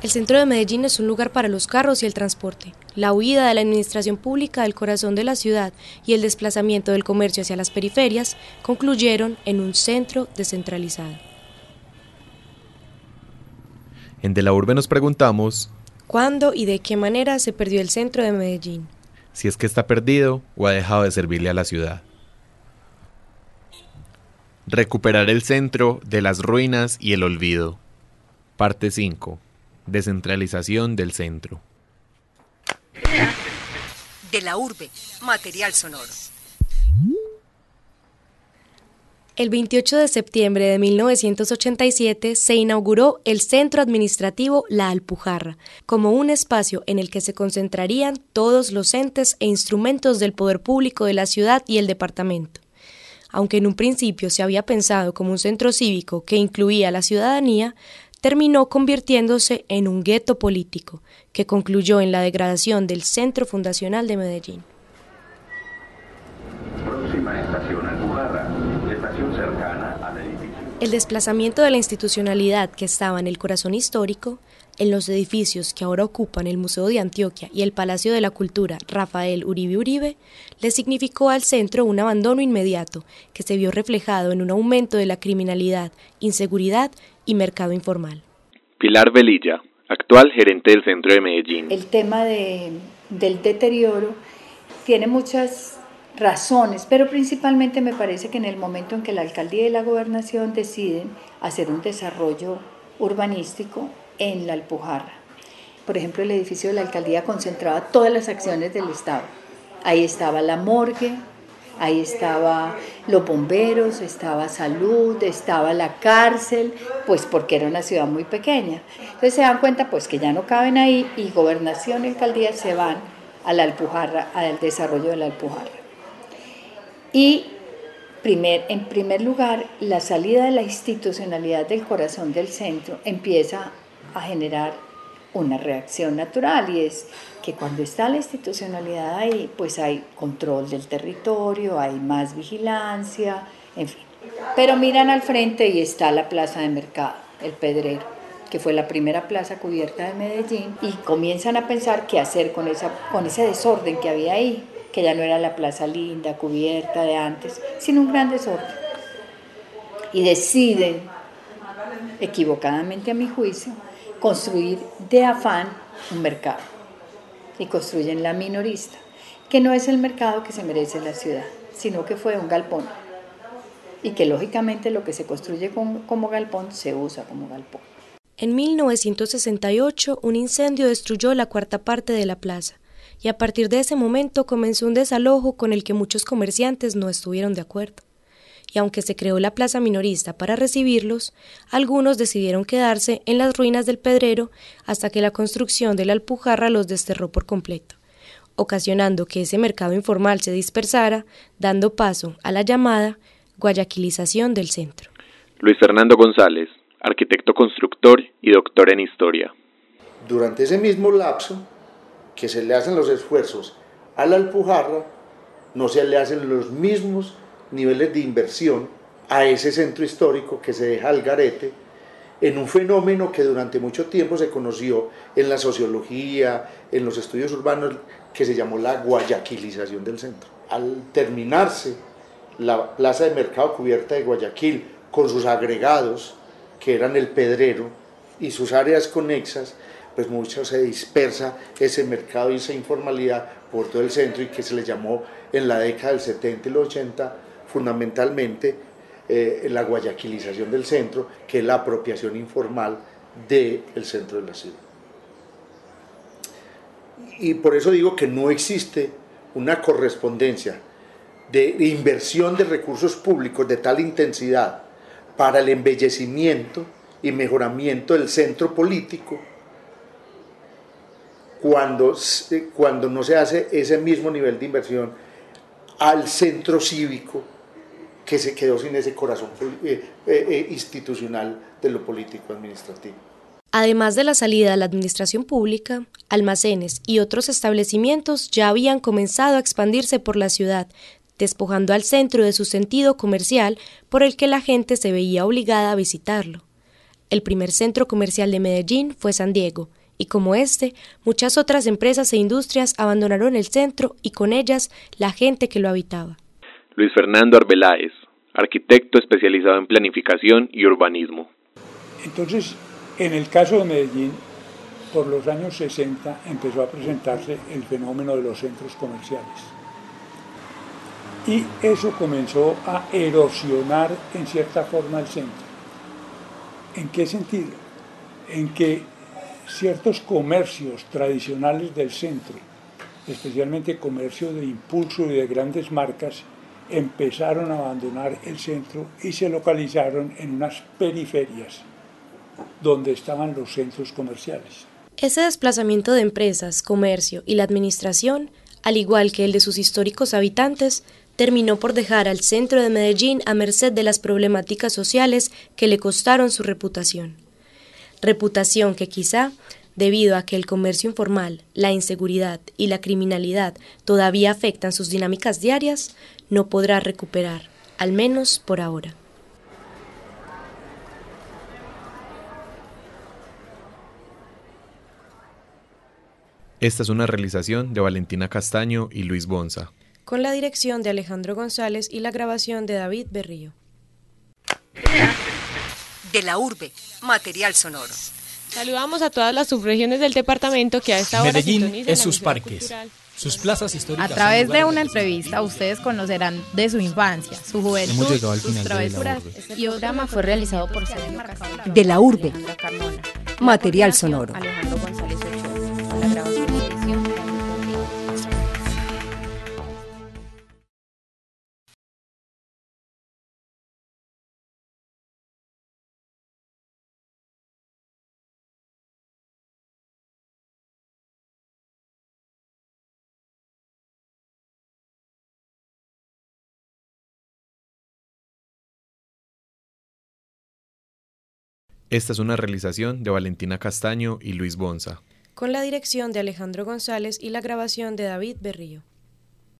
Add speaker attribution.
Speaker 1: El centro de Medellín es un lugar para los carros y el transporte. La huida de la administración pública del corazón de la ciudad y el desplazamiento del comercio hacia las periferias concluyeron en un centro descentralizado.
Speaker 2: En De la Urbe nos preguntamos
Speaker 1: ¿Cuándo y de qué manera se perdió el centro de Medellín?
Speaker 2: Si es que está perdido o ha dejado de servirle a la ciudad. Recuperar el centro de las ruinas y el olvido. Parte 5. Descentralización del centro.
Speaker 3: De la urbe, material sonoro.
Speaker 1: El 28 de septiembre de 1987 se inauguró el Centro Administrativo La Alpujarra, como un espacio en el que se concentrarían todos los entes e instrumentos del poder público de la ciudad y el departamento. Aunque en un principio se había pensado como un centro cívico que incluía a la ciudadanía, terminó convirtiéndose en un gueto político que concluyó en la degradación del Centro Fundacional de Medellín. El desplazamiento de la institucionalidad que estaba en el corazón histórico, en los edificios que ahora ocupan el Museo de Antioquia y el Palacio de la Cultura Rafael Uribe Uribe, le significó al centro un abandono inmediato que se vio reflejado en un aumento de la criminalidad, inseguridad y mercado informal.
Speaker 4: Pilar Velilla, actual gerente del centro de Medellín.
Speaker 5: El tema del deterioro tiene muchas razones, pero principalmente me parece que en el momento en que la alcaldía y la gobernación deciden hacer un desarrollo urbanístico en la Alpujarra. Por ejemplo, el edificio de la alcaldía concentraba todas las acciones del Estado. Ahí estaba la morgue, Ahí estaba los bomberos, estaba salud, estaba la cárcel, pues porque era una ciudad muy pequeña. Entonces se dan cuenta pues que ya no caben ahí y gobernación y alcaldía se van a la Alpujarra, al desarrollo de la Alpujarra. Y primer, en primer lugar, la salida de la institucionalidad del corazón del centro empieza a generar una reacción natural y es que cuando está la institucionalidad ahí, pues hay control del territorio, hay más vigilancia, en fin. Pero miran al frente y está la plaza de mercado, el Pedrero, que fue la primera plaza cubierta de Medellín, y comienzan a pensar qué hacer con, esa, con ese desorden que había ahí, que ya no era la plaza linda, cubierta de antes, sino un gran desorden. Y deciden, equivocadamente a mi juicio, construir de afán un mercado. Y construyen la minorista, que no es el mercado que se merece la ciudad, sino que fue un galpón. Y que lógicamente lo que se construye como, galpón se usa como galpón.
Speaker 1: En 1968 un incendio destruyó la cuarta parte de la plaza. Y a partir de ese momento comenzó un desalojo con el que muchos comerciantes no estuvieron de acuerdo y aunque se creó la plaza minorista para recibirlos, algunos decidieron quedarse en las ruinas del Pedrero hasta que la construcción de la Alpujarra los desterró por completo, ocasionando que ese mercado informal se dispersara, dando paso a la llamada guayaquilización del centro.
Speaker 4: Luis Fernando González, arquitecto constructor y doctor en historia.
Speaker 6: Durante ese mismo lapso que se le hacen los esfuerzos a la Alpujarra, no se le hacen los mismos niveles de inversión a ese centro histórico que se deja al garete en un fenómeno que durante mucho tiempo se conoció en la sociología, en los estudios urbanos, que se llamó la guayaquilización del centro. Al terminarse la plaza de mercado cubierta de Guayaquil con sus agregados, que eran el pedrero, y sus áreas conexas, pues mucho se dispersa ese mercado y esa informalidad por todo el centro y que se le llamó en la década del 70 y el 80 fundamentalmente eh, la guayaquilización del centro, que es la apropiación informal del centro de la ciudad. Y por eso digo que no existe una correspondencia de inversión de recursos públicos de tal intensidad para el embellecimiento y mejoramiento del centro político cuando, cuando no se hace ese mismo nivel de inversión al centro cívico que se quedó sin ese corazón eh, eh, eh, institucional de lo político administrativo.
Speaker 1: Además de la salida de la administración pública, almacenes y otros establecimientos ya habían comenzado a expandirse por la ciudad, despojando al centro de su sentido comercial por el que la gente se veía obligada a visitarlo. El primer centro comercial de Medellín fue San Diego, y como este, muchas otras empresas e industrias abandonaron el centro y con ellas la gente que lo habitaba.
Speaker 4: Luis Fernando Arbeláez, arquitecto especializado en planificación y urbanismo.
Speaker 7: Entonces, en el caso de Medellín, por los años 60 empezó a presentarse el fenómeno de los centros comerciales. Y eso comenzó a erosionar en cierta forma el centro. ¿En qué sentido? En que ciertos comercios tradicionales del centro, especialmente comercio de impulso y de grandes marcas, empezaron a abandonar el centro y se localizaron en unas periferias donde estaban los centros comerciales.
Speaker 1: Ese desplazamiento de empresas, comercio y la administración, al igual que el de sus históricos habitantes, terminó por dejar al centro de Medellín a merced de las problemáticas sociales que le costaron su reputación. Reputación que quizá, debido a que el comercio informal, la inseguridad y la criminalidad todavía afectan sus dinámicas diarias, no podrá recuperar, al menos por ahora.
Speaker 2: Esta es una realización de Valentina Castaño y Luis Bonza
Speaker 1: con la dirección de Alejandro González y la grabación de David Berrío.
Speaker 3: De la urbe, material sonoro.
Speaker 8: Saludamos a todas las subregiones del departamento que a esta hora
Speaker 9: Medellín es sus parques, sus plazas históricas.
Speaker 10: A través de una entrevista ustedes conocerán de su infancia, su juventud, sus travesuras. Y el programa fue realizado por Sergio
Speaker 3: De la urbe, material sonoro.
Speaker 2: Esta es una realización de Valentina Castaño y Luis Bonza.
Speaker 1: Con la dirección de Alejandro González y la grabación de David Berrío.